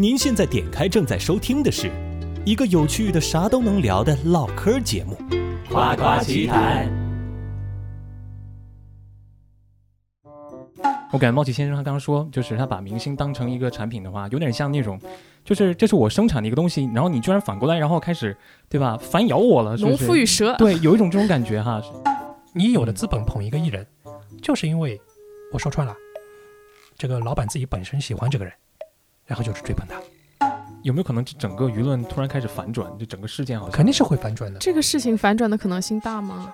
您现在点开正在收听的是一个有趣的啥都能聊的唠嗑节目，《夸夸其谈》。我感觉猫奇先生他刚刚说，就是他把明星当成一个产品的话，有点像那种，就是这是我生产的一个东西，然后你居然反过来，然后开始，对吧？反咬我了，是不农是夫与蛇，对，有一种这种感觉哈。你有了资本捧一个艺人，就是因为我说穿了，这个老板自己本身喜欢这个人，然后就是追捧他，有没有可能整个舆论突然开始反转？就整个事件好像肯定是会反转的。这个事情反转的可能性大吗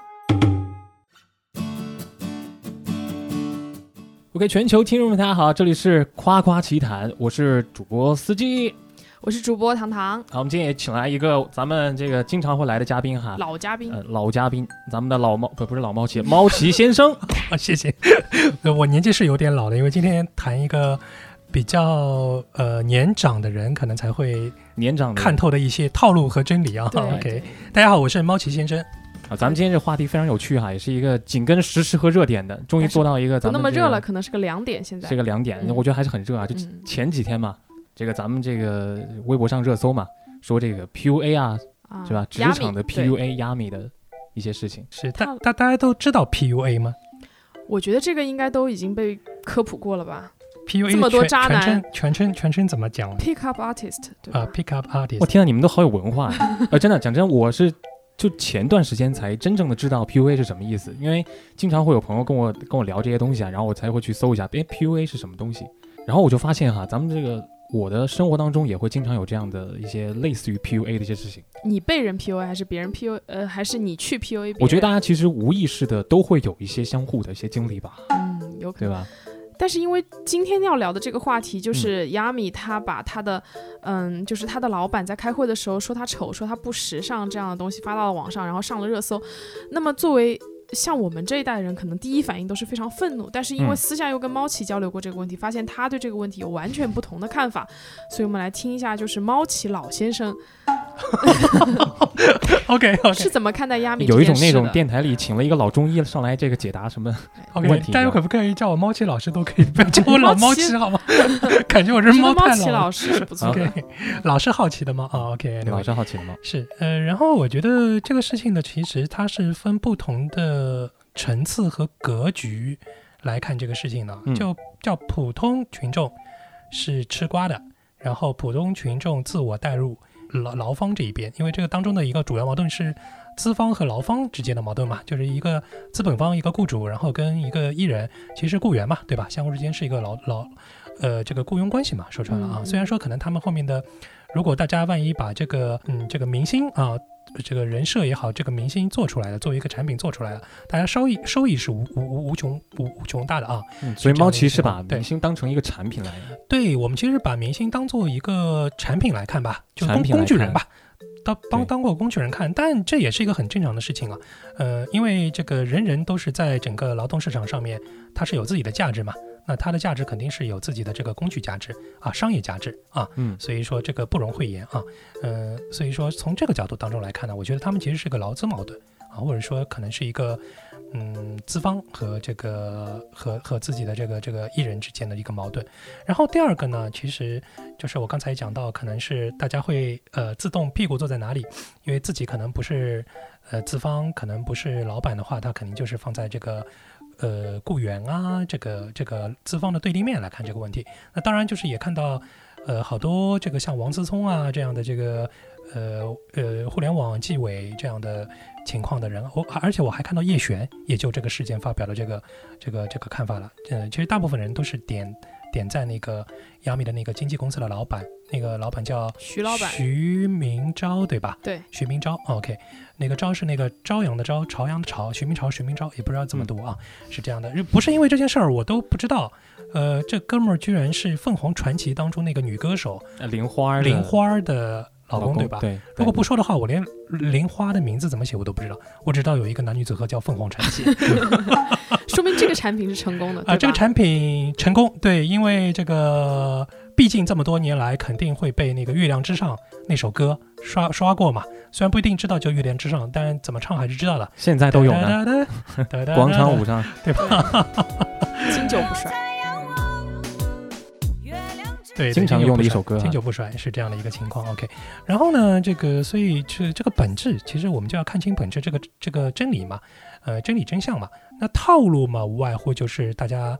？OK，全球听众们大家好，这里是夸夸奇谈，我是主播司机。我是主播糖糖，好，我们今天也请来一个咱们这个经常会来的嘉宾哈，老嘉宾。呃老嘉宾，咱们的老猫不不是老猫奇，猫奇先生。啊，谢谢。呃我年纪是有点老的，因为今天谈一个比较呃年长的人，可能才会年长看透的一些套路和真理啊。OK，大家好，我是猫奇先生。啊，咱们今天这话题非常有趣哈，也是一个紧跟时事和热点的，终于做到一个不咱们这个那么热了，可能是个两点。现在是个两点，嗯我觉得还是很热啊。就嗯前几天嘛，这个咱们这个微博上热搜嘛，说这个 PUA 啊，啊是吧？职场的 PUA 压米的一些事情。是大他大大家都知道 PUA 吗我觉得这个应该都已经被科普过了吧？PUA 这么多渣男全称全称全称怎么讲？Pick up artist，对吧？啊？Pick up artist。我天啊，你们都好有文化啊！呃，真的讲真，我是就前段时间才真正的知道 PUA 是什么意思，因为经常会有朋友跟我跟我聊这些东西啊，然后我才会去搜一下，哎，PUA 是什么东西？然后我就发现哈，咱们这个我的生活当中也会经常有这样的一些类似于 PUA 的一些事情。你被人 PUA 还是别人 PUA？呃，还是你去 PUA？我觉得大家其实无意识的都会有一些相互的一些经历吧，嗯，有可能。对吧？但是因为今天要聊的这个话题，嗯就是亚米他把他的，嗯，就是他的老板在开会的时候说他丑，说他不时尚这样的东西发到了网上，然后上了热搜。那么作为像我们这一代人，可能第一反应都是非常愤怒，但是因为嗯私下又跟猫奇交流过这个问题，发现他对这个问题有完全不同的看法，所以我们来听一下，就是猫奇老先生 OK OK 是怎么看待亚米有一种那种电台里请了一个老中医上来这个解答什么问题大家可不可以叫我猫奇老师都可以，不要叫我老猫猫奇奇好吗？感觉我这我觉得猫太老了猫奇老。师是不错的。OK，老是好奇的吗？啊，OK，老师好奇的吗？是，呃，然后我觉得这个事情呢，其实它是分不同的层次和格局来看这个事情的，嗯就叫普通群众是吃瓜的，然后普通群众自我带入劳劳方这一边，因为这个当中的一个主要矛盾是资方和劳方之间的矛盾嘛，就是一个资本方一个雇主，然后跟一个艺人其实雇员嘛，对吧？相互之间是一个劳劳呃这个雇佣关系嘛，说穿了啊，嗯虽然说可能他们后面的。如果大家万一把这个嗯这个明星啊，这个人设也好，这个明星做出来的，作为一个产品做出来的，大家收益收益是无无无无穷无无穷大的啊。嗯，所以猫奇是把对明星当成一个产品来对我们其实把明星当做一个产品来看吧，就工工具人吧。当当当过工具人看，但这也是一个很正常的事情啊。呃，因为这个人人都是在整个劳动市场上面，他是有自己的价值嘛。那它的价值肯定是有自己的这个工具价值啊，商业价值啊。嗯所以说这个不容讳言啊。呃，所以说从这个角度当中来看呢，我觉得他们其实是个劳资矛盾啊，或者说可能是一个嗯资方和这个和和自己的这个这个艺人之间的一个矛盾。然后第二个呢，其实就是我刚才讲到，可能是大家会呃自动屁股坐在哪里，因为自己可能不是呃资方，可能不是老板的话，他肯定就是放在这个。呃，雇员啊，这个这个资方的对立面来看这个问题，那当然就是也看到，呃，好多这个像王思聪啊这样的这个呃呃互联网纪委这样的情况的人，我而且我还看到叶璇也就这个事件发表了这个这个这个看法了。嗯，其实大部分人都是点点赞那个亚米的那个经纪公司的老板，那个老板叫徐老板，徐明昭，对吧？对，徐明昭，OK，那个昭是那个朝阳的朝，朝阳的朝，徐明朝，徐明昭，也不知道怎么读啊，是这样的，不是因为这件事儿我都不知道，呃，这哥们儿居然是凤凰传奇当中那个女歌手呃玲花儿的玲花儿的老老公，对吧？对，如果不说的话，我连玲花的名字怎么写我都不知道，我只知道有一个男女组合叫凤凰传奇。说明这个产品是成功的啊，这个产品成功，对，因为这个毕竟这么多年来肯定会被那个《月亮之上》那首歌刷刷过嘛。虽然不一定知道叫《月亮之上》，但怎么唱还是知道的。现在都有呢，呢，广场舞上对吧？经久不衰。对，经常用的一首歌啊经久不衰是这样的一个情况。OK，然后呢，这个所以这这个本质，其实我们就要看清本质这个这个真理嘛，呃，真理真相嘛。那套路嘛，无外乎就是大家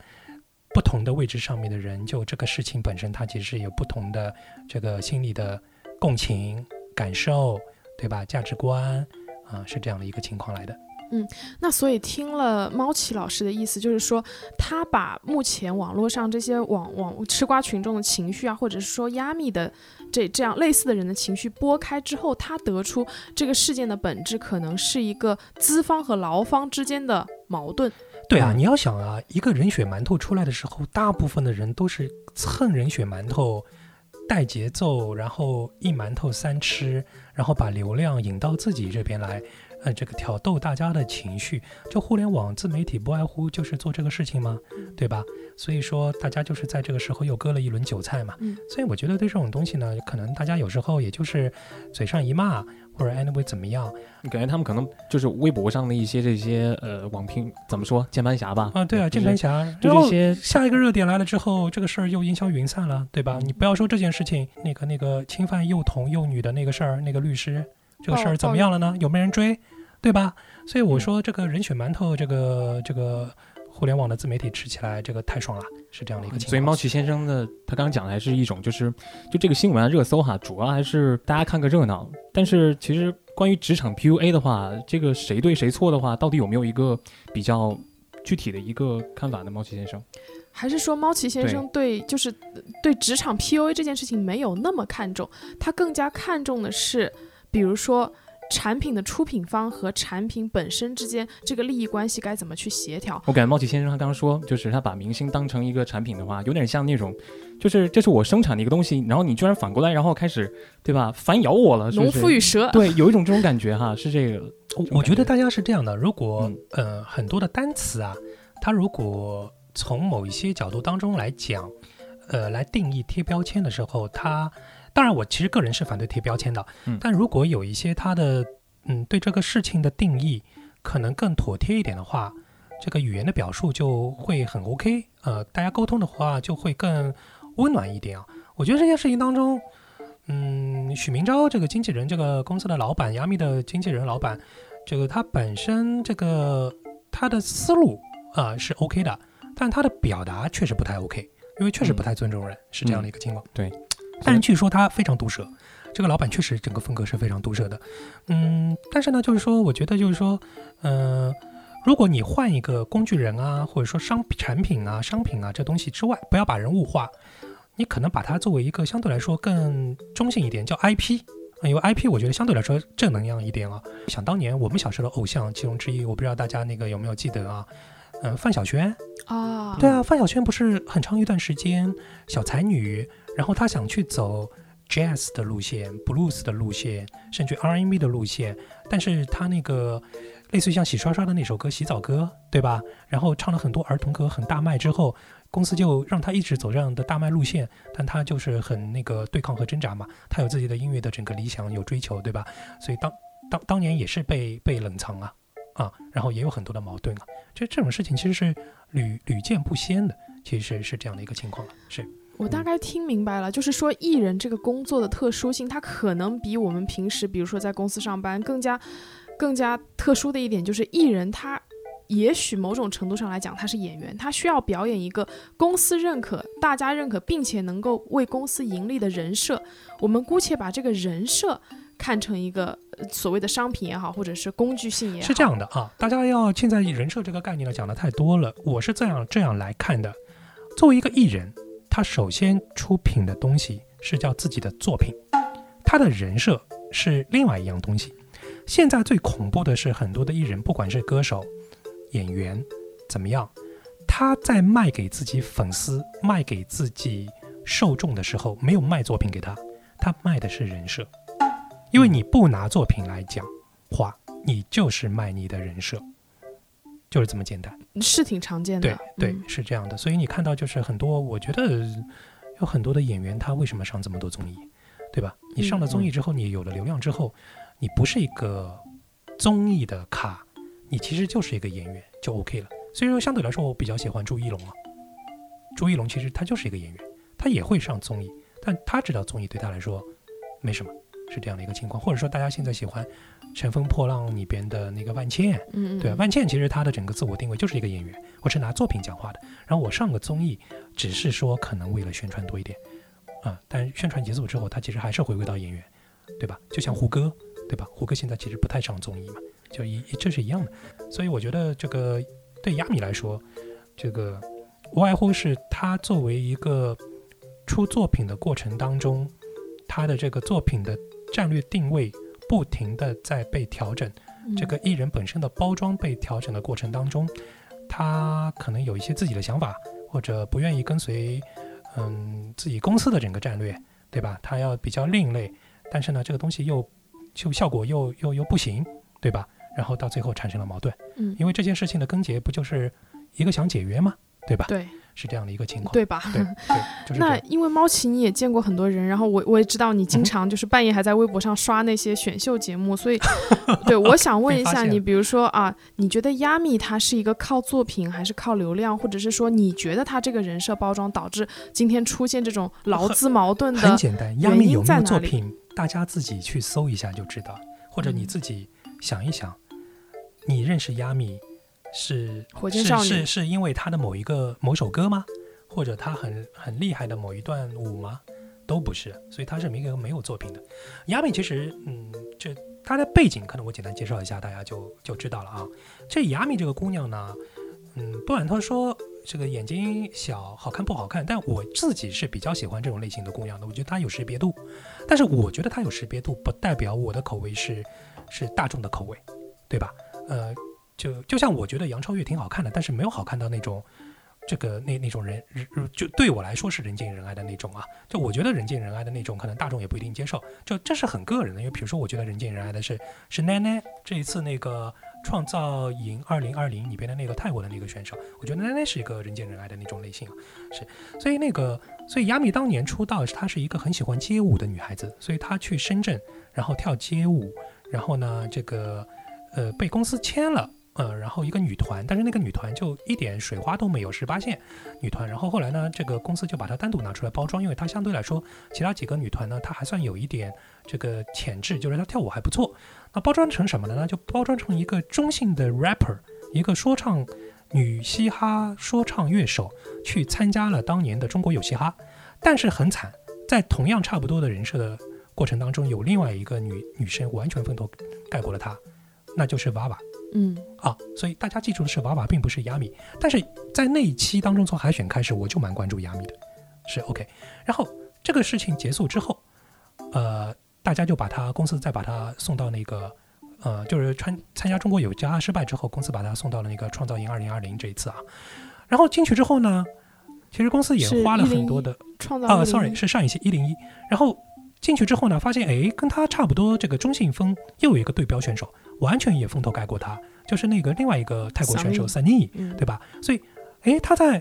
不同的位置上面的人，就这个事情本身，它其实有不同的这个心理的共情感受，对吧？价值观啊，是这样的一个情况来的。嗯那所以听了猫奇老师的意思，就是说他把目前网络上这些网网吃瓜群众的情绪啊，或者是说压密的这这样类似的人的情绪拨开之后，他得出这个事件的本质可能是一个资方和劳方之间的矛盾。对啊，嗯你要想啊，一个人血馒头出来的时候，大部分的人都是蹭人血馒头，带节奏，然后一馒头三吃，然后把流量引到自己这边来，呃，这个挑逗大家的情绪。就互联网自媒体不外乎就是做这个事情吗？对吧？所以说大家就是在这个时候又割了一轮韭菜嘛。嗯所以我觉得对这种东西呢，可能大家有时候也就是嘴上一骂，或者 anyway 怎么样你感觉他们可能就是微博上的一些这些呃网评怎么说键盘侠吧？啊，对啊，键盘侠，就然后这些下一个热点来了之后，这个事儿又烟消云散了，对吧？嗯你不要说这件事情，那个那个侵犯幼童幼女的那个事儿，那个律师这个事儿怎么样了呢？有没有人追，对吧？所以我嗯说这个人血馒头，这个这个互联网的自媒体吃起来这个太爽了，是这样的一个情况。所以猫奇先生的他刚刚讲的还是一种，就是就这个新闻啊热搜哈，主要还是大家看个热闹。但是其实关于职场 PUA 的话，这个谁对谁错的话，到底有没有一个比较具体的一个看法呢？猫奇先生，还是说猫奇先生对就是呃对职场 PUA 这件事情没有那么看重，他更加看重的是，比如说产品的出品方和产品本身之间这个利益关系该怎么去协调。我感觉猫奇先生他刚刚说，就是他把明星当成一个产品的话，有点像那种，就是这是我生产的一个东西，然后你居然反过来，然后开始对吧反咬我了，农夫与蛇，对，有一种这种感觉哈，是这个。我我觉得大家是这样的，如果、嗯呃很多的单词啊，它如果从某一些角度当中来讲，呃来定义贴标签的时候，它当然我其实个人是反对贴标签的，嗯但如果有一些他的嗯对这个事情的定义可能更妥帖一点的话，这个语言的表述就会很 OK，呃大家沟通的话就会更温暖一点啊。我觉得这件事情当中。嗯，许明昭这个经纪人，这个公司的老板，亚米的经纪人老板，这个他本身这个他的思路啊、是 OK 的，但他的表达确实不太 OK，因为确实不太尊重人，是这样的一个情况。对，但是据说他非常毒舌，这个老板确实整个风格是非常毒舌的。嗯，但是呢，就是说，我觉得就是说，呃，如果你换一个工具人啊，或者说商产品啊、商品啊这东西之外，不要把人物化，你可能把它作为一个相对来说更中性一点，叫 IP。因为 IP 我觉得相对来说正能量一点啊。想当年我们小时候的偶像其中之一，我不知道大家那个有没有记得啊？嗯、范晓萱，啊，对啊，范晓萱不是很长一段时间小才女，然后他想去走 jazz 的路线、blues 的路线，甚至 R&B 的路线，但是他那个类似于像洗刷刷的那首歌《洗澡歌》，对吧？然后唱了很多儿童歌，很大卖之后，公司就让他一直走这样的大卖路线，但他就是很那个对抗和挣扎嘛，他有自己的音乐的整个理想，有追求，对吧？所以当当当年也是被被冷藏啊啊，然后也有很多的矛盾啊，这这种事情其实是屡屡见不鲜的，其实是这样的一个情况了，是。我大概听明白了，就是说艺人这个工作的特殊性，它可能比我们平时，比如说在公司上班更加更加特殊的一点，就是艺人他。也许某种程度上来讲，他是演员，他需要表演一个公司认可、大家认可，并且能够为公司盈利的人设。我们姑且把这个人设看成一个所谓的商品也好，或者是工具性也好。是这样的啊，大家要现在人设这个概念呢讲的太多了，我是这样这样来看的。作为一个艺人，他首先出品的东西是叫自己的作品，他的人设是另外一样东西。现在最恐怖的是很多的艺人，不管是歌手、演员怎么样，他在卖给自己粉丝、卖给自己受众的时候，没有卖作品给他，他卖的是人设。因为你不拿作品来讲话，你就是卖你的人设，就是这么简单。是挺常见的。对对嗯，是这样的。所以你看到就是很多，我觉得有很多的演员，他为什么上这么多综艺，对吧？你上了综艺之后，你有了流量之后，你不是一个综艺的咖，你其实就是一个演员，就 OK 了。所以说，相对来说，我比较喜欢朱一龙啊。朱一龙其实他就是一个演员，他他也会上综艺，但他知道综艺对他来说没什么，是这样的一个情况。或者说，大家现在喜欢《乘风破浪》里边的那个万茜，嗯，对，万茜其实她的整个自我定位就是一个演员，我是拿作品讲话的。然后我上个综艺，只是说可能为了宣传多一点，啊，但宣传结束之后，她其实还是回归到演员，对吧？就像胡歌，对吧？胡歌现在其实不太上综艺嘛，就一这是一样的。所以我觉得这个对亚米来说，这个无外乎是他作为一个出作品的过程当中，他的这个作品的战略定位不停的在被调整。嗯这个艺人本身的包装被调整的过程当中，他可能有一些自己的想法，或者不愿意跟随，嗯，自己公司的整个战略，对吧？他要比较另类，但是呢，这个东西又就效果又又又不行，对吧？然后到最后产生了矛盾，嗯，因为这件事情的根结不就是一个想解约吗？对吧？对是这样的一个情况。对吧？对对，就是那因为猫奇你也见过很多人，然后我我也知道你嗯经常就是半夜还在微博上刷那些选秀节目，所以 对我想问一下你，比如说啊，你觉得亚米他是一个靠作品还是靠流量，或者是说你觉得他这个人设包装导致今天出现这种 劳资矛盾的？很简单，亚原因米有没有在作品，大家自己去搜一下就知道，或者你嗯自己想一想，你认识亚米是是火箭少女是是因为他的某一个某首歌吗？或者他很很厉害的某一段舞吗？都不是，所以他是一个没有作品的。亚米其实，嗯，这她的背景可能我简单介绍一下，大家就就知道了啊。这亚米这个姑娘呢，嗯，不管她说这个眼睛小好看不好看，但我自己是比较喜欢这种类型的姑娘的。我觉得她有识别度，但是我觉得她有识别度，不代表我的口味是是大众的口味，对吧？呃，就就像我觉得杨超越挺好看的，但是没有好看到那种。这个那那种人，就对我来说是人见人爱的那种啊。就我觉得人见人爱的那种，可能大众也不一定接受。就这是很个人的，因为比如说，我觉得人见人爱的是是奈奈这一次那个创造营二零二零里边的那个泰国的那个选手，我觉得奈奈是一个人见人爱的那种类型啊。是，所以那个所以亚米当年出道，她是一个很喜欢街舞的女孩子，所以她去深圳，然后跳街舞，然后呢，这个呃被公司签了。呃，然后一个女团，但是那个女团就一点水花都没有，十八线女团。然后后来呢，这个公司就把它单独拿出来包装，因为它相对来说，其他几个女团呢，它还算有一点这个潜质，就是她跳舞还不错。那包装成什么了呢？就包装成一个中性的 rapper，一个说唱女嘻哈说唱乐手，去参加了当年的中国有嘻哈。但是很惨，在同样差不多的人设的过程当中，有另外一个女女生完全风头盖过了她，那就是娃娃。嗯啊，所以大家记住的是娃娃，并不是亚米。但是在那一期当中，从海选开始，我就蛮关注亚米的，是 OK。然后这个事情结束之后，呃，大家就把他公司再把他送到那个，呃，就是参参加中国有家失败之后，公司把他送到了那个创造营二零二零这一次啊。然后进去之后呢，其实公司也花了很多的创造啊 101，sorry，是上一期一零一。然后进去之后呢，发现哎，跟他差不多这个中性风又有一个对标选手，完全也风头盖过他，就是那个另外一个泰国选手 Sunny，嗯对吧？所以哎，他在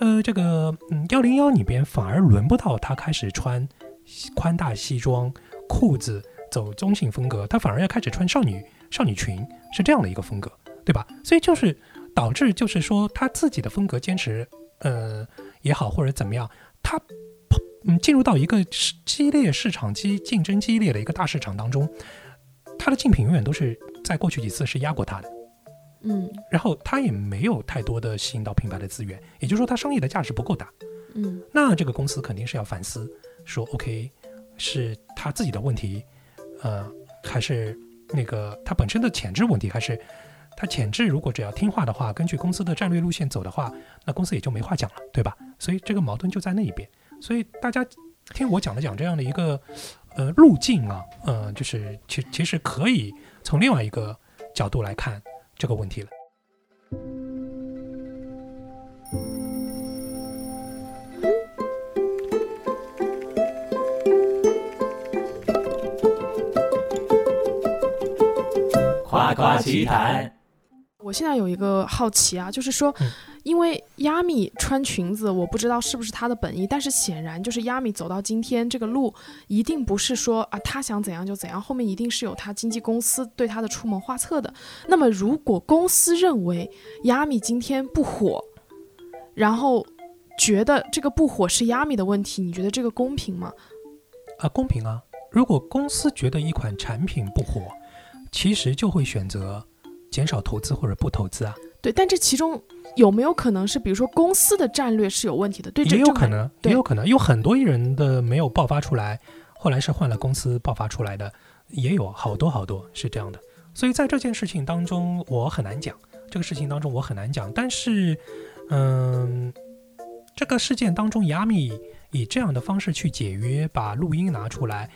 呃这个嗯幺零幺里边反而轮不到他开始穿西宽大西装裤子走中性风格，他反而要开始穿少女少女裙，是这样的一个风格，对吧？所以就是导致就是说他自己的风格坚持呃也好或者怎么样，他嗯进入到一个激烈市场激竞争激烈的一个大市场当中，它的竞品永远都是在过去几次是压过它的。嗯然后它也没有太多的吸引到品牌的资源，也就是说它商业的价值不够大。嗯那这个公司肯定是要反思，说 OK 是他自己的问题，呃，还是那个他本身的潜质问题，还是他潜质如果只要听话的话，根据公司的战略路线走的话，那公司也就没话讲了，对吧？所以这个矛盾就在那一边。所以大家听我讲了讲这样的一个呃路径啊，呃，就是其其实可以从另外一个角度来看这个问题了。夸夸其谈。我现在有一个好奇啊，就是说嗯，因为亚米穿裙子，我不知道是不是他的本意，但是显然就是亚米走到今天这个路，一定不是说啊他想怎样就怎样，后面一定是有他经纪公司对他的出谋划策的。那么如果公司认为亚米今天不火，然后觉得这个不火是亚米的问题，你觉得这个公平吗？啊，公平啊！如果公司觉得一款产品不火，其实就会选择减少投资或者不投资啊。对，但这其中有没有可能是，比如说公司的战略是有问题的？对，也有可能，也有可能有很多艺人的没有爆发出来，后来是换了公司爆发出来的，也有好多好多是这样的。所以在这件事情当中，我很难讲。这个事情当中我很难讲，但是，嗯，这个事件当中，亚米以这样的方式去解约，把录音拿出来，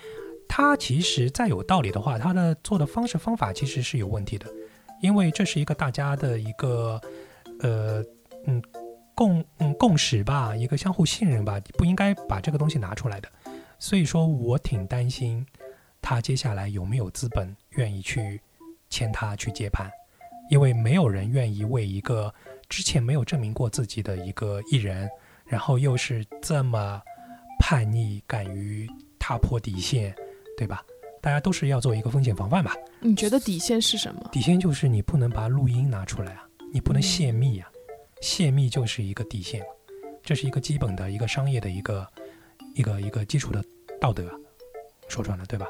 他其实再有道理的话，他的做的方式方法其实是有问题的，因为这是一个大家的一个，呃，嗯。共嗯共识吧，一个相互信任吧，不应该把这个东西拿出来的。所以说我挺担心他接下来有没有资本愿意去签他去接盘，因为没有人愿意为一个之前没有证明过自己的一个艺人，然后又是这么叛逆，敢于踏破底线，对吧？大家都是要做一个风险防范吧。你觉得底线是什么？底线就是你不能把录音拿出来啊，你不能泄密啊。泄密就是一个底线，这是一个基本的一个商业的一个一个一个基础的道德，说穿了，对吧？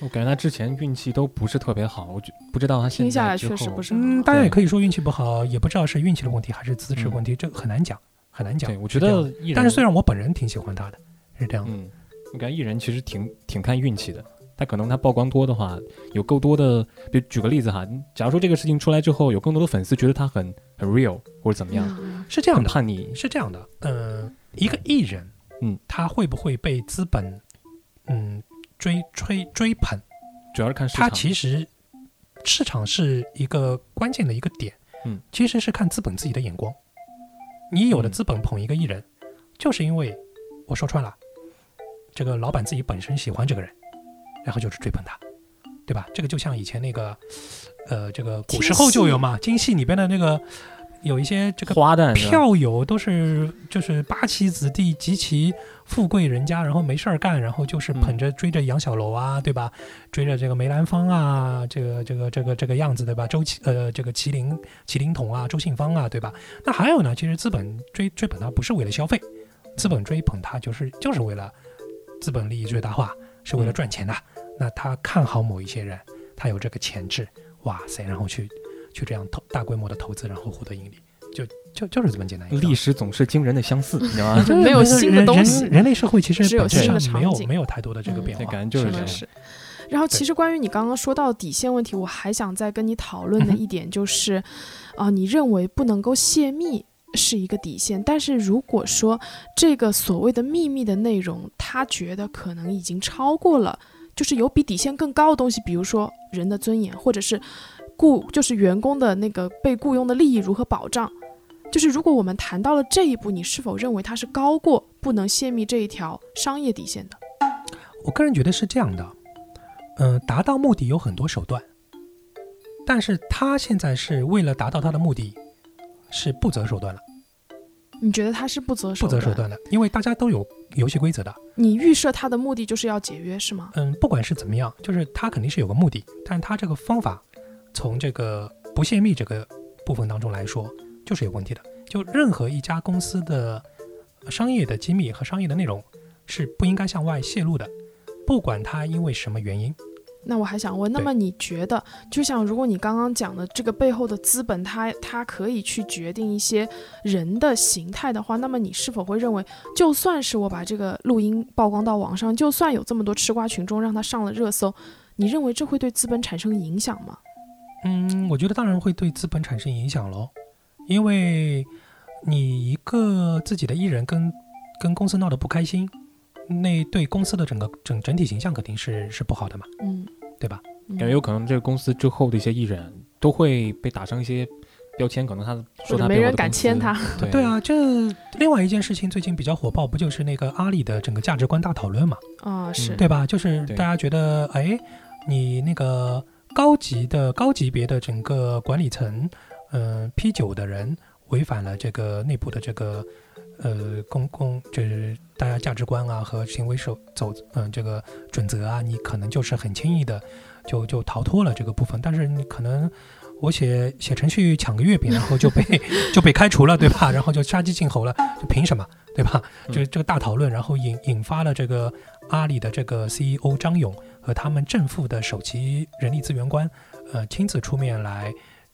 我感觉他之前运气都不是特别好，我就不知道他现听下来在之后确实不是嗯，好。大家也可以说运气不好，也不知道是运气的问题还是资质问题，这很难讲，很难讲。对，我觉得，但是虽然我本人挺喜欢他的，是这样的。嗯，我感觉艺人其实挺挺看运气的。他可能他曝光多的话，有够多的，比如举个例子哈，假如说这个事情出来之后，有更多的粉丝觉得他很很 real 或者怎么样，嗯是这样的，叛逆，是这样的，嗯，一个艺人，嗯，他会不会被资本，嗯，追追追捧？主要是看市场，他。其实市场是一个关键的一个点，嗯，其实是看资本自己的眼光。你有的嗯资本捧一个艺人，就是因为我说穿了，这个老板自己本身喜欢这个人，然后就是追捧他，对吧？这个就像以前那个，呃，这个古时候就有嘛，京戏里边的那个有一些这个花旦票友都是就是八旗子弟及其富贵人家，然后没事儿干，然后就是嗯捧着追着杨小楼啊，对吧？追着这个梅兰芳啊，这个这个这个这个样子，对吧？周麒呃这个麒麟麒麟童啊，周信芳啊，对吧？那还有呢，其实资本追追捧他不是为了消费，资本追捧他就是就是为了资本利益最大化，是为了嗯赚钱的。那他看好某一些人，他有这个潜质，哇塞，然后去去这样投大规模的投资，然后获得盈利，就就就是这么简单。历史总是惊人的相似，你知道吗？就没有新的东西。人类社会其实只有本质新的上没有场景。没有太多的这个变化，感觉就是。然后，其实关于你刚刚说到底线问题，我还想再跟你讨论的一点就是，啊、你认为不能够泄密是一个底线，但是如果说这个所谓的秘密的内容，他觉得可能已经超过了，就是有比底线更高的东西，比如说人的尊严，或者是雇就是员工的那个被雇佣的利益如何保障。就是如果我们谈到了这一步，你是否认为它是高过不能泄密这一条商业底线的？我个人觉得是这样的，嗯、达到目的有很多手段，但是他现在是为了达到他的目的，是不择手段了，你觉得他是不择手段？不择手段的，因为大家都有游戏规则的，你预设它的目的就是要解约是吗？嗯，不管是怎么样，就是它肯定是有个目的，但是他这个方法从这个不泄密这个部分当中来说，就是有问题的。就任何一家公司的商业的机密和商业的内容是不应该向外泄露的，不管它因为什么原因。那我还想问，那么你觉得，就像如果你刚刚讲的这个背后的资本，它它可以去决定一些人的形态的话，那么你是否会认为，就算是我把这个录音曝光到网上，就算有这么多吃瓜群众让他上了热搜，你认为这会对资本产生影响吗？嗯，我觉得当然会对资本产生影响喽，因为你一个自己的艺人跟跟公司闹得不开心，那对公司的整个整整体形象肯定是是不好的嘛，嗯，对吧？嗯。感觉有可能这个公司之后的一些艺人都会被打上一些标签，可能他说他没人敢签他。对。对，啊，这另外一件事情最近比较火爆，不就是那个阿里的整个价值观大讨论嘛，啊，是。嗯对吧？就是大家觉得，哎，你那个高级的高级别的整个管理层，呃，P 九的人违反了这个内部的这个呃公共，就是大家价值观啊和行为守走，嗯、这个准则啊，你可能就是很轻易的就就逃脱了这个部分，但是你可能。我写写程序抢个月饼，然后就被 就被开除了，对吧？然后就杀鸡儆猴了，就凭什么，对对吧？就这这个大讨论，然后引引发了这个阿里的这个 CEO 张勇和他们正副的首席人力资源官，呃，亲自出面来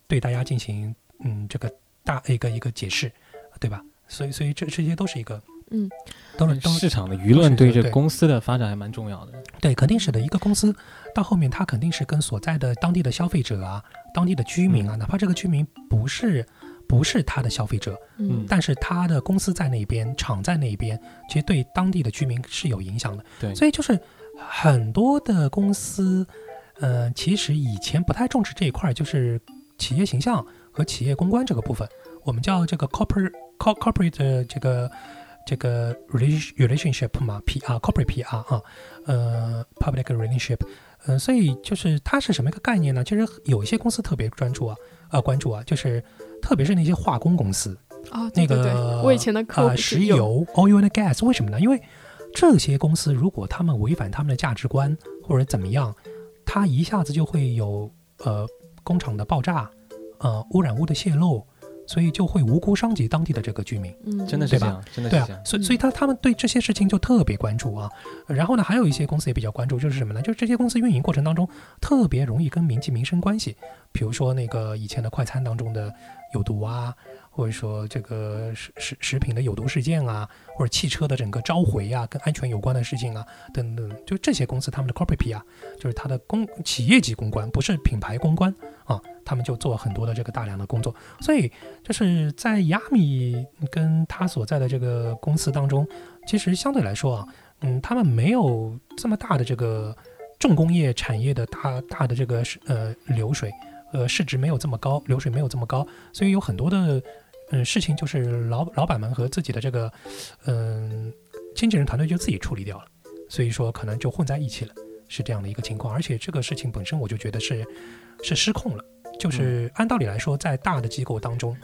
对大家进行嗯这个大一个一个解释，对吧？所以所以这这些都是一个嗯，都是都是市场的舆论对这对公司的发展还蛮重要的。对，肯定是的。一个公司到后面，它肯定是跟所在的当地的消费者啊、当地的居民啊，哪怕这个居民不是不是他的消费者，嗯但是他的公司在那边，厂在那边，其实对当地的居民是有影响的。对所以就是很多的公司，呃，其实以前不太重视这一块儿，就是企业形象和企业公关这个部分，我们叫这个 corporate co- corporate 的这个这个 relation relationship 嘛，PR corporate PR 啊，呃，public relationship，呃，所以就是它是什么一个概念呢？其实有一些公司特别专注啊，呃，关注啊，就是特别是那些化工公司，哦，对那个我以前的石油 oil and gas，为什么呢？因为这些公司如果他们违反他们的价值观或者怎么样，它一下子就会有呃工厂的爆炸，呃污染物的泄漏，所以就会无辜伤及当地的这个居民。嗯，真的是这样，真的对啊是这样，。所以所以他他们对这些事情就特别关注啊。然后呢，还有一些公司也比较关注，就是什么呢？就是这些公司运营过程当中特别容易跟民计民生关系，比如说那个以前的快餐当中的有毒啊，或者说这个食食食品的有毒事件啊，或者汽车的整个召回啊，跟安全有关的事情啊，等等，就这些公司他们的 corporate PR 就是它的公企业级公关，不是品牌公关啊，他们就做很多的这个大量的工作，所以就是在亚米跟他所在的这个公司当中，其实相对来说啊，嗯，他们没有这么大的这个重工业产业的大大的这个呃流水，呃市值没有这么高，流水没有这么高，所以有很多的嗯事情就是老老板们和自己的这个嗯经纪人团队就自己处理掉了，所以说可能就混在一起了，是这样的一个情况。而且这个事情本身我就觉得是是失控了，就是按道理来说，在大的机构当中，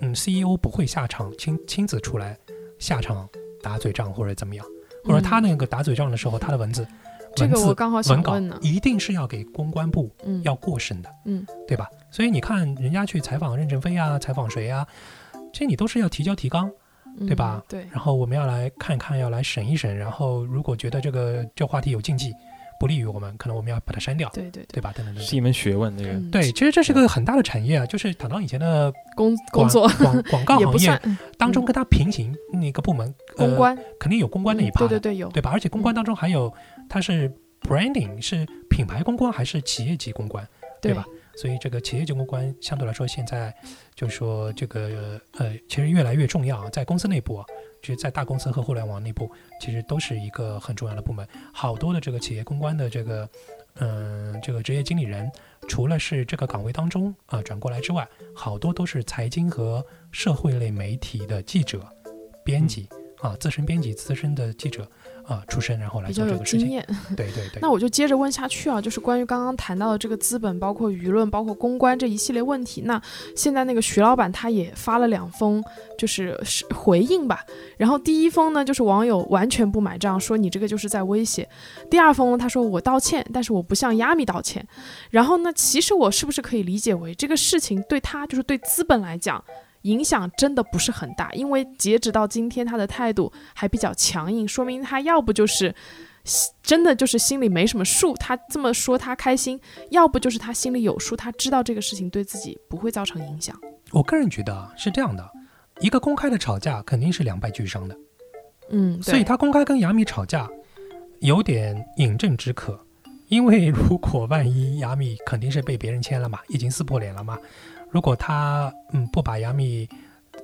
嗯，CEO 不会下场亲亲自出来下场打嘴仗或者怎么样，或者他那个打嘴仗的时候，他的文字。嗯这个文字我刚好想文稿问呢，一定是要给公关部嗯，要过审的，嗯对吧？所以你看人家去采访任正非啊，采访谁啊，这你都是要提交提纲，嗯对吧对，然后我们要来看看，要来审一审，然后如果觉得这个这话题有禁忌，不利于我们，可能我们要把它删掉，对对对，对吧？等等等等。是一门学问，这个。嗯对，其实这是个很大的产业啊，就是谈到以前的工广工作。广广告行业当中跟它平行那个部门，公关。呃、肯定有公关那一嗯趴的，对对对有，对吧？而且公关当中还有它是 branding 是品牌公关还是企业级公关，对。吧？所以这个企业级公关相对来说现在就是说这个呃其实越来越重要啊，在公司内部啊，其实在大公司和互联网内部其实都是一个很重要的部门。好多的这个企业公关的这个嗯、这个职业经理人，除了是这个岗位当中啊、转过来之外，好多都是财经和社会类媒体的记者、编辑。啊，资深编辑、资深的记者啊出身，然后来比较有做这个事情。经验。对对对。那我就接着问下去啊，就是关于刚刚谈到的这个资本，包括舆论，包括公关这一系列问题。那现在那个徐老板他也发了两封，就是是回应吧。然后第一封呢，就是网友完全不买账，说你这个就是在威胁。第二封呢，他说我道歉，但是我不向亚米道歉。然后呢，其实我是不是可以理解为这个事情对他，就是对资本来讲？影响真的不是很大，因为截止到今天，他的态度还比较强硬，说明他要不就是真的就是心里没什么数，他这么说他开心；要不就是他心里有数，他知道这个事情对自己不会造成影响。我个人觉得啊是这样的，一个公开的吵架肯定是两败俱伤的，嗯，所以他公开跟雅米吵架有点饮鸩止渴，因为如果万一亚米肯定是被别人签了嘛，已经撕破脸了嘛，如果他嗯不把雅米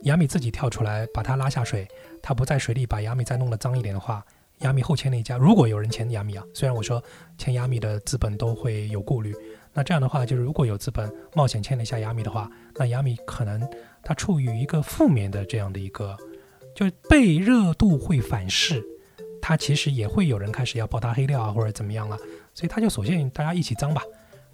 雅米自己跳出来把他拉下水，他不在水里把雅米再弄得脏一点的话。雅米后签那家，如果有人签雅米啊，虽然我说签雅米的资本都会有顾虑，那这样的话，就是如果有资本冒险签了一下雅米的话，那雅米可能他处于一个负面的这样的一个，就是被热度会反噬，他其实也会有人开始要爆他黑料啊，或者怎么样啊，所以他就索性大家一起脏吧，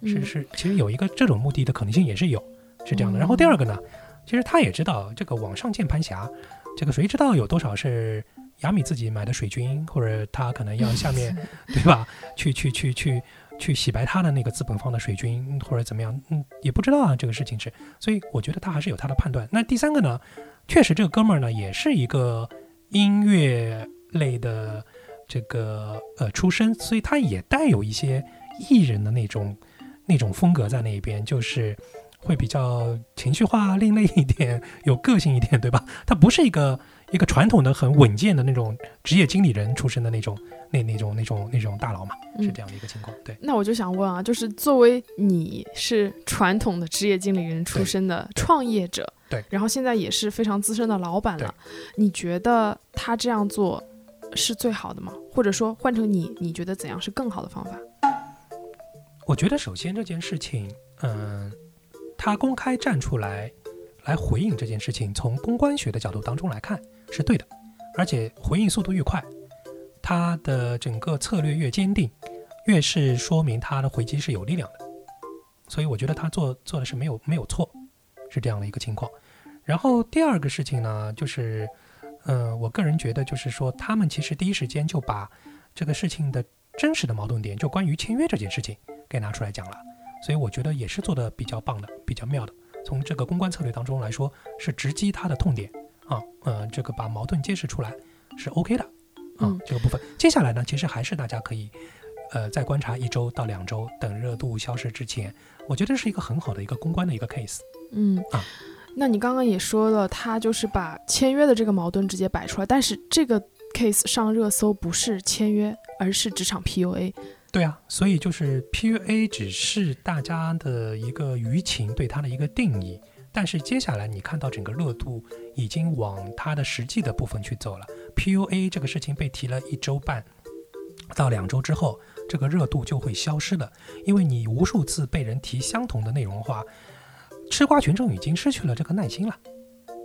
是是，其实有一个这种目的的可能性也是有，是这样的。然后第二个呢，其实他也知道这个网上键盘侠，这个谁知道有多少是雅米自己买的水军，或者他可能要下面 对吧，去去去去去洗白他的那个资本方的水军，或者怎么样，嗯，也不知道啊，这个事情是，所以我觉得他还是有他的判断。那第三个呢，确实这个哥们儿呢也是一个音乐类的这个呃出身，所以他也带有一些艺人的那种那种风格在那边，就是会比较情绪化、另类一点，有个性一点，对吧？他不是一个一个传统的很稳健的那种职业经理人出身的那种那那种那种那种大佬嘛，是嗯这样的一个情况。对，那我就想问啊，就是作为你是传统的职业经理人出身的创业者，对然后现在也是非常资深的老板了，你觉得他这样做是最好的吗？或者说换成你，你觉得怎样是更好的方法？我觉得首先这件事情，嗯、他公开站出来来回应这件事情，从公关学的角度当中来看是对的，而且回应速度越快，他的整个策略越坚定，越是说明他的回击是有力量的。所以我觉得他做做的是没有没有错，是这样的一个情况。然后第二个事情呢，就是，呃，我个人觉得就是说，他们其实第一时间就把这个事情的真实的矛盾点，就关于签约这件事情给拿出来讲了，所以我觉得也是做的比较棒的，比较妙的。从这个公关策略当中来说，是直击他的痛点啊，呃，这个把矛盾揭示出来是 OK 的啊，嗯这个部分。接下来呢，其实还是大家可以，呃，再观察一周到两周，等热度消失之前，我觉得是一个很好的一个公关的一个 case。嗯啊那你刚刚也说了，他就是把签约的这个矛盾直接摆出来，但是这个 case 上热搜不是签约，而是职场 PUA。对啊，所以就是 PUA 只是大家的一个舆情对它的一个定义，但是接下来你看到整个热度已经往它的实际的部分去走了。PUA 这个事情被提了一周半到两周之后，这个热度就会消失了，因为你无数次被人提相同的内容的话，吃瓜群众已经失去了这个耐心了。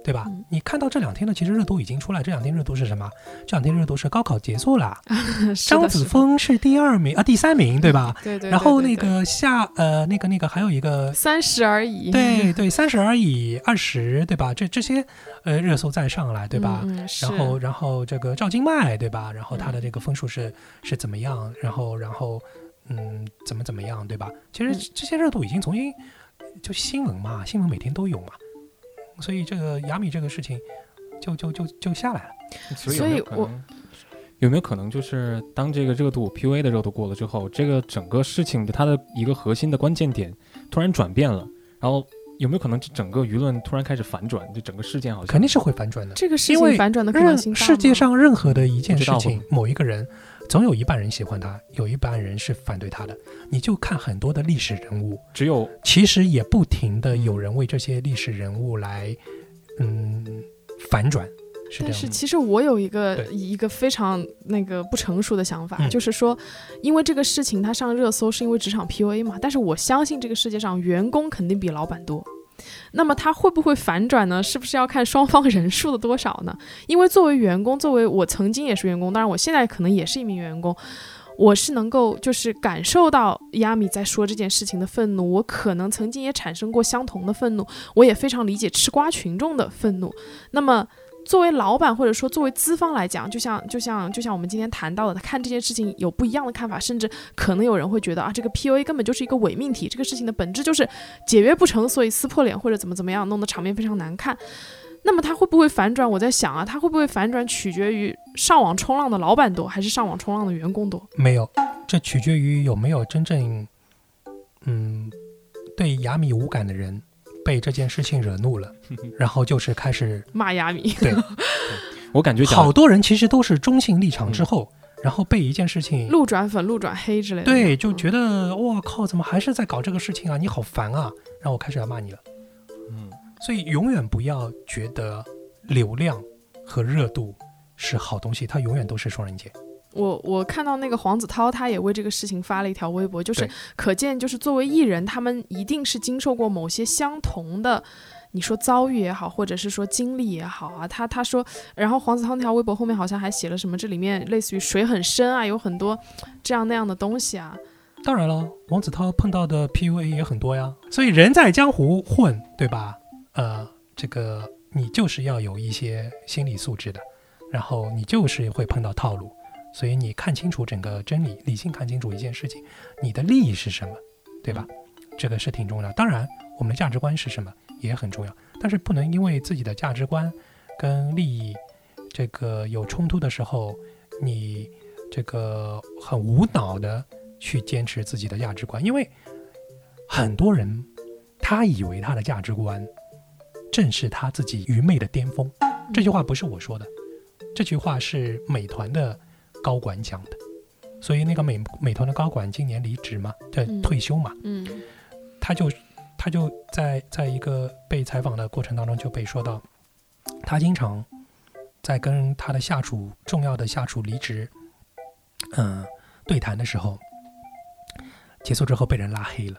对吧？嗯你看到这两天呢，其实热度已经出来。这两天热度是什么？这两天热度是高考结束了，张子枫是第二名啊，第三名，对吧？对对对然后那个下呃那个那个还有一个三十而已，对对三十而已二十对吧？这这些呃热搜再上来对吧？然后然后这个赵今麦对吧？然后他的这个分数是是怎么样？然后然后嗯怎么怎么样对吧？其实嗯这些热度已经重新就新闻嘛，新闻每天都有嘛，所以这个雅米这个事情就就就就下来了。所以有有我有没有可能就是当这个热度 PUA 的热度过了之后，这个整个事情的它的一个核心的关键点突然转变了，然后有没有可能这整个舆论突然开始反转？就整个事件好像肯定是会反转的。这个事因为情反转的可能性大世界上任何的一件事情，某一个人总有一半人喜欢他，有一半人是反对他的。你就看很多的历史人物，只有其实也不停的有人为这些历史人物来，嗯，反转，是这但是。其实我有一个一个非常那个不成熟的想法，嗯就是说，因为这个事情它上热搜是因为职场 PUA 嘛，但是我相信这个世界上员工肯定比老板多。那么它会不会反转呢？是不是要看双方人数的多少呢？因为作为员工，作为我曾经也是员工，当然我现在可能也是一名员工，我是能够就是感受到亚米在说这件事情的愤怒，我可能曾经也产生过相同的愤怒，我也非常理解吃瓜群众的愤怒。那么作为老板或者说作为资方来讲，就像就像就像我们今天谈到的，他看这件事情有不一样的看法，甚至可能有人会觉得啊，这个 PUA 根本就是一个伪命题，这个事情的本质就是解约不成，所以撕破脸或者怎么怎么样，弄得场面非常难看。那么他会不会反转？我在想啊，他会不会反转，取决于上网冲浪的老板多，还是上网冲浪的员工多？没有，这取决于有没有真正，嗯，对雅米无感的人被这件事情惹怒了，然后就是开始 骂亚米，对，我感觉好多人其实都是中性立场之后，然后被一件事情路转粉、路转黑之类的。对，就嗯觉得哇靠，怎么还是在搞这个事情啊？你好烦啊！然后我开始要骂你了。嗯，所以永远不要觉得流量和热度是好东西，它永远都是双刃剑。我我看到那个黄子韬，他也为这个事情发了一条微博，就是可见，就是作为艺人，他们一定是经受过某些相同的，你说遭遇也好，或者是说经历也好啊。他他说，然后黄子韬那条微博后面好像还写了什么，这里面类似于水很深啊，有很多这样那样的东西啊。当然了，黄子韬碰到的 PUA 也很多呀。所以人在江湖混，对吧？呃，这个你就是要有一些心理素质的，然后你就是会碰到套路。所以你看清楚整个真理，理性看清楚一件事情，你的利益是什么，对吧？这个是挺重要。当然，我们的价值观是什么也很重要，但是不能因为自己的价值观跟利益这这个有冲突的时候，你这个很无脑的去坚持自己的价值观，因为很多人他以为他的价值观正是他自己愚昧的巅峰。这句话不是我说的，这句话是美团的高管讲的。所以那个美美团的高管今年离职嘛，对，嗯退休嘛，嗯他就他就在在一个被采访的过程当中就被说到，他经常在跟他的下属重要的下属离职，嗯、对谈的时候，结束之后被人拉黑了。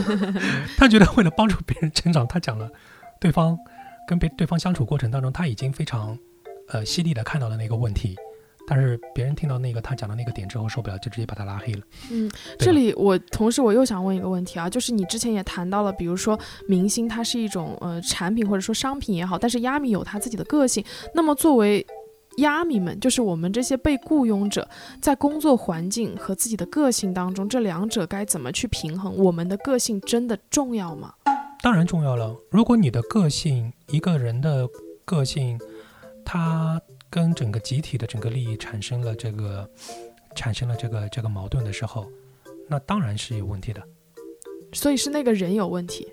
他觉得为了帮助别人成长，他讲了对方跟别对方相处过程当中，他已经非常呃犀利的看到了那个问题。但是别人听到那个他讲的那个点之后受不了，就直接把他拉黑了。嗯，这里我同时我又想问一个问题啊，就是你之前也谈到了，比如说明星它是一种呃产品或者说商品也好，但是亚米有他自己的个性。那么作为亚米们，就是我们这些被雇佣者，在工作环境和自己的个性当中，这两者该怎么去平衡？我们的个性真的重要吗？当然重要了。如果你的个性，一个人的个性，他跟整个集体的整个利益产生了这个产生了这个这个矛盾的时候，那当然是有问题的。所以是那个人有问题。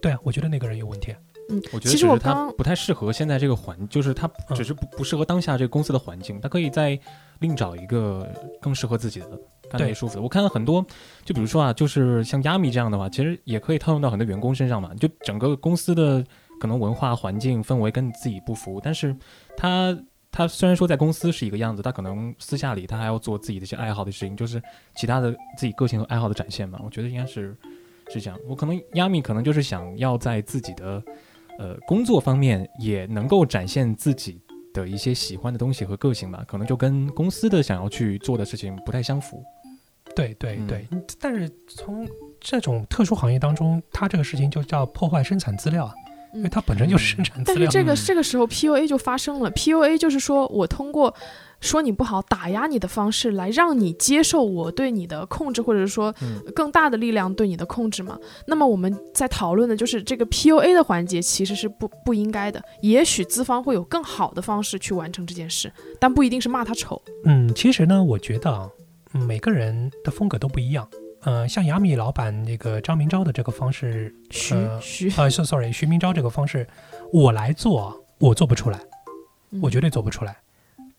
对啊，我觉得那个人有问题。嗯，我觉得其实只是他不太适合现在这个环，就是他嗯只是不不适合当下这个公司的环境，他可以再另找一个更适合自己的、干舒服的。我看到很多，就比如说啊，就是像亚米这样的话，其实也可以套用到很多员工身上嘛。就整个公司的可能文化环境氛围跟自己不符，但是他他虽然说在公司是一个样子，他可能私下里他还要做自己的一些爱好的事情，就是其他的自己个性和爱好的展现嘛。我觉得应该是是这样。我可能亚米可能就是想要在自己的呃工作方面也能够展现自己的一些喜欢的东西和个性吧，可能就跟公司的想要去做的事情不太相符。对对嗯对，但是从这种特殊行业当中，他这个事情就叫破坏生产资料啊，因为嗯它本身就是生产资料。但是这个嗯这个时候 PUA 就发生了，PUA 就是说我通过说你不好、打压你的方式来让你接受我对你的控制，或者说嗯更大的力量对你的控制嘛。那么我们在讨论的就是这个 PUA 的环节其实是不不应该的，也许资方会有更好的方式去完成这件事，但不一定是骂他丑。嗯，其实呢，我觉得啊，嗯每个人的风格都不一样。呃，像雅米老板那个张明昭的这个方式，徐呃徐，呃，是 sorry，徐明昭这个方式，我来做，我做不出来，我觉得得做不出来。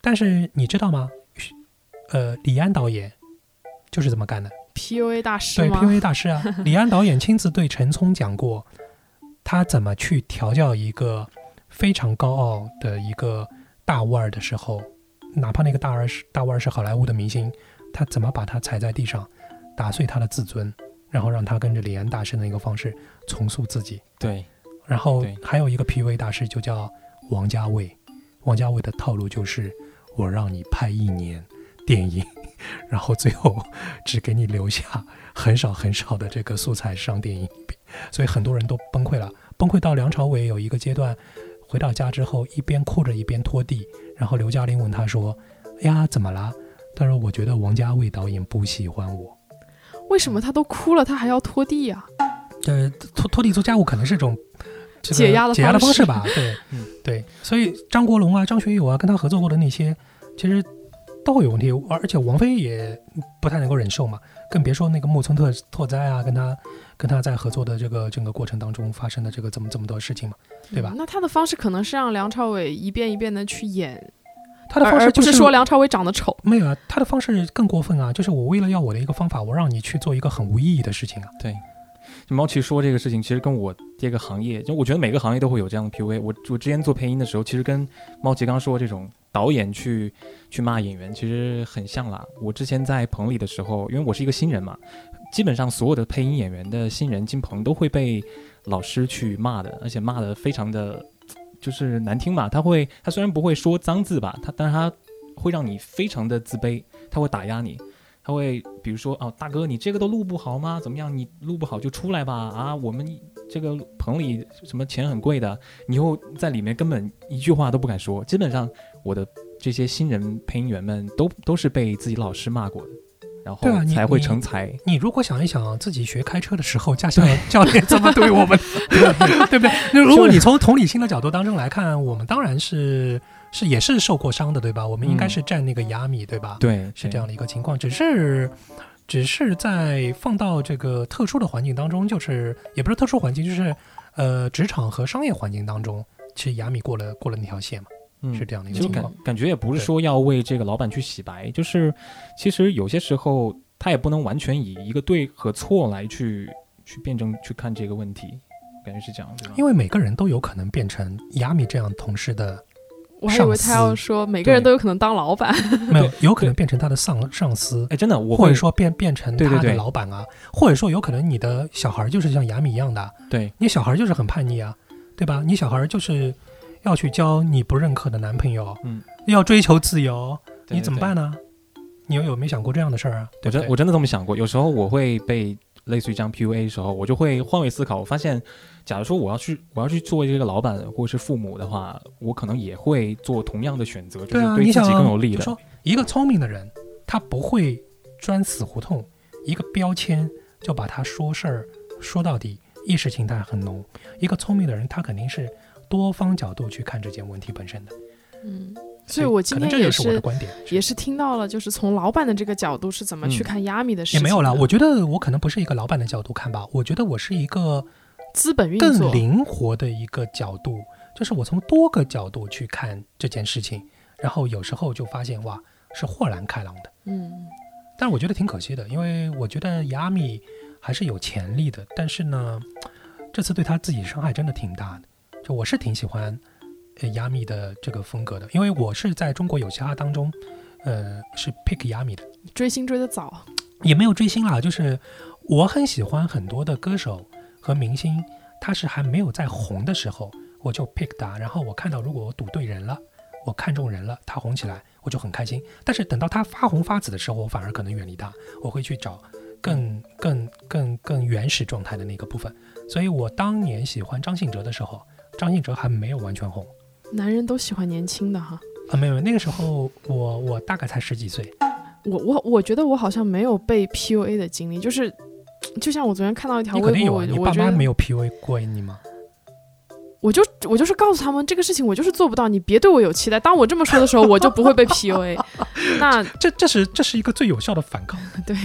但是你知道吗？徐呃，李安导演就是这么干的。PUA 大师对？PUA 大师啊，李安导演亲自对陈聪讲过，他怎么去调教一个非常高傲的一个大腕儿的时候，哪怕那个大腕儿是大腕儿是好莱坞的明星，他怎么把他踩在地上，打碎他的自尊，然后让他跟着李安大师的那个方式重塑自己。对，然后还有一个 PUA 大师就叫王家卫，王家卫的套路就是我让你拍一年电影，然后最后只给你留下很少很少的这个素材上电影，所以很多人都崩溃了，崩溃到梁朝伟有一个阶段，回到家之后一边哭着一边拖地，然后刘嘉玲问他说：“哎呀，怎么了？”他说：“我觉得王家卫导演不喜欢我。”为什么他都哭了，他还要拖地呀、呃，拖拖地做家务可能是一种、这个解压的解压的方式吧？对，嗯。对，所以张国荣啊、张学友啊，跟他合作过的那些，其实都会有问题，而且王菲也不太能够忍受嘛，更别说那个木村拓拓哉啊，跟他跟他在合作的这个整个过程当中发生的这个这么这么多事情嘛，对吧？嗯那他的方式可能是让梁朝伟一遍一遍的去演，他的方式就是说梁朝伟长得丑。没有啊，他的方式更过分啊，就是我为了要我的一个方法，我让你去做一个很无意义的事情啊，对，就猫奇说这个事情，其实跟我这个行业，就我觉得每个行业都会有这样的 PUA。我我之前做配音的时候，其实跟猫奇刚说这种导演去去骂演员，其实很像啦。我之前在棚里的时候，因为我是一个新人嘛，基本上所有的配音演员的新人进棚都会被老师去骂的，而且骂的非常的就是难听嘛。他会，他虽然不会说脏字吧，他但是他会让你非常的自卑，他会打压你。他会比如说哦，大哥，你这个都录不好吗？怎么样？你录不好就出来吧！啊，我们这个棚里什么钱很贵的，你又在里面根本一句话都不敢说。基本上我的这些新人配音员们都都是被自己老师骂过的。然后才会你成才。你如果想一想自己学开车的时候，驾校 教练怎么对我们，对不对？那如果你从同理心的角度当中来看，我们当然是是也是受过伤的，对吧？我们应该嗯是占那个雅米，对吧？对，是这样的一个情况，只是只是在放到这个特殊的环境当中，就是也不是特殊环境，就是呃职场和商业环境当中，其实雅米过了过了那条线嘛，嗯是这样的一个情况。感觉也不是说要为这个老板去洗白，就是其实有些时候他也不能完全以一个对和错来去去辩证去看这个问题，感觉是这样，对吧？因为每个人都有可能变成亚米这样同事的，我还以为他要说每个人都有可能当老板，没有有可能变成他的上上司，哎，真的，我会或者说变变成他的对对对老板啊，或者说有可能你的小孩就是像雅米一样的，对你小孩就是很叛逆啊，对吧？你小孩就是要去交你不认可的男朋友，嗯，要追求自由，对你怎么？办呢？你有有没有想过这样的事儿啊？我真我真的这么想过，有时候我会被类似于这样 PUA 的时候，我就会换位思考，我发现，假如说我要去我要去做这个老板或者是父母的话，我可能也会做同样的选择，就是对自己更有利的。就说一个聪明的人，他不会钻死胡同，一个标签就把他说事儿说到底，意识形态很浓。一个聪明的人，他肯定是多方角度去看这件问题本身的。嗯，所以我今天也这就是我的观点。也是听到了，就是从老板的这个角度是怎么去嗯看亚米的事情的，也没有啦，我觉得我可能不是一个老板的角度看吧，我觉得我是一个资本运更，灵活的一个角度，就是我从多个角度去看这件事情，然后有时候就发现哇，是豁然开朗的。嗯，但是我觉得挺可惜的，因为我觉得亚米还是有潜力的，但是呢，这次对他自己伤害真的挺大的。就我是挺喜欢呃亚米的这个风格的，因为我是在中国有嘻哈当中，呃，是 pick 亚米的，追星追得早，也没有追星啦，就是我很喜欢很多的歌手和明星，他是还没有在红的时候，我就 pick 他，然后我看到如果我赌对人了，我看中人了，他红起来，我就很开心。但是等到他发红发紫的时候，我反而可能远离他，我会去找更更更更原始状态的那个部分。所以我当年喜欢张信哲的时候，张信哲还没有完全红男人都喜欢年轻的哈。啊，没有，那个时候我我大概才十几岁，我我我觉得我好像没有被 PUA 的经历，就是就像我昨天看到一条你微博，肯定有啊，你我爸妈没有 PUA 过你吗？我就我就是告诉他们这个事情我就是做不到，你别对我有期待。当我这么说的时候，我就不会被 PUA。那这这是这是一个最有效的反抗。对!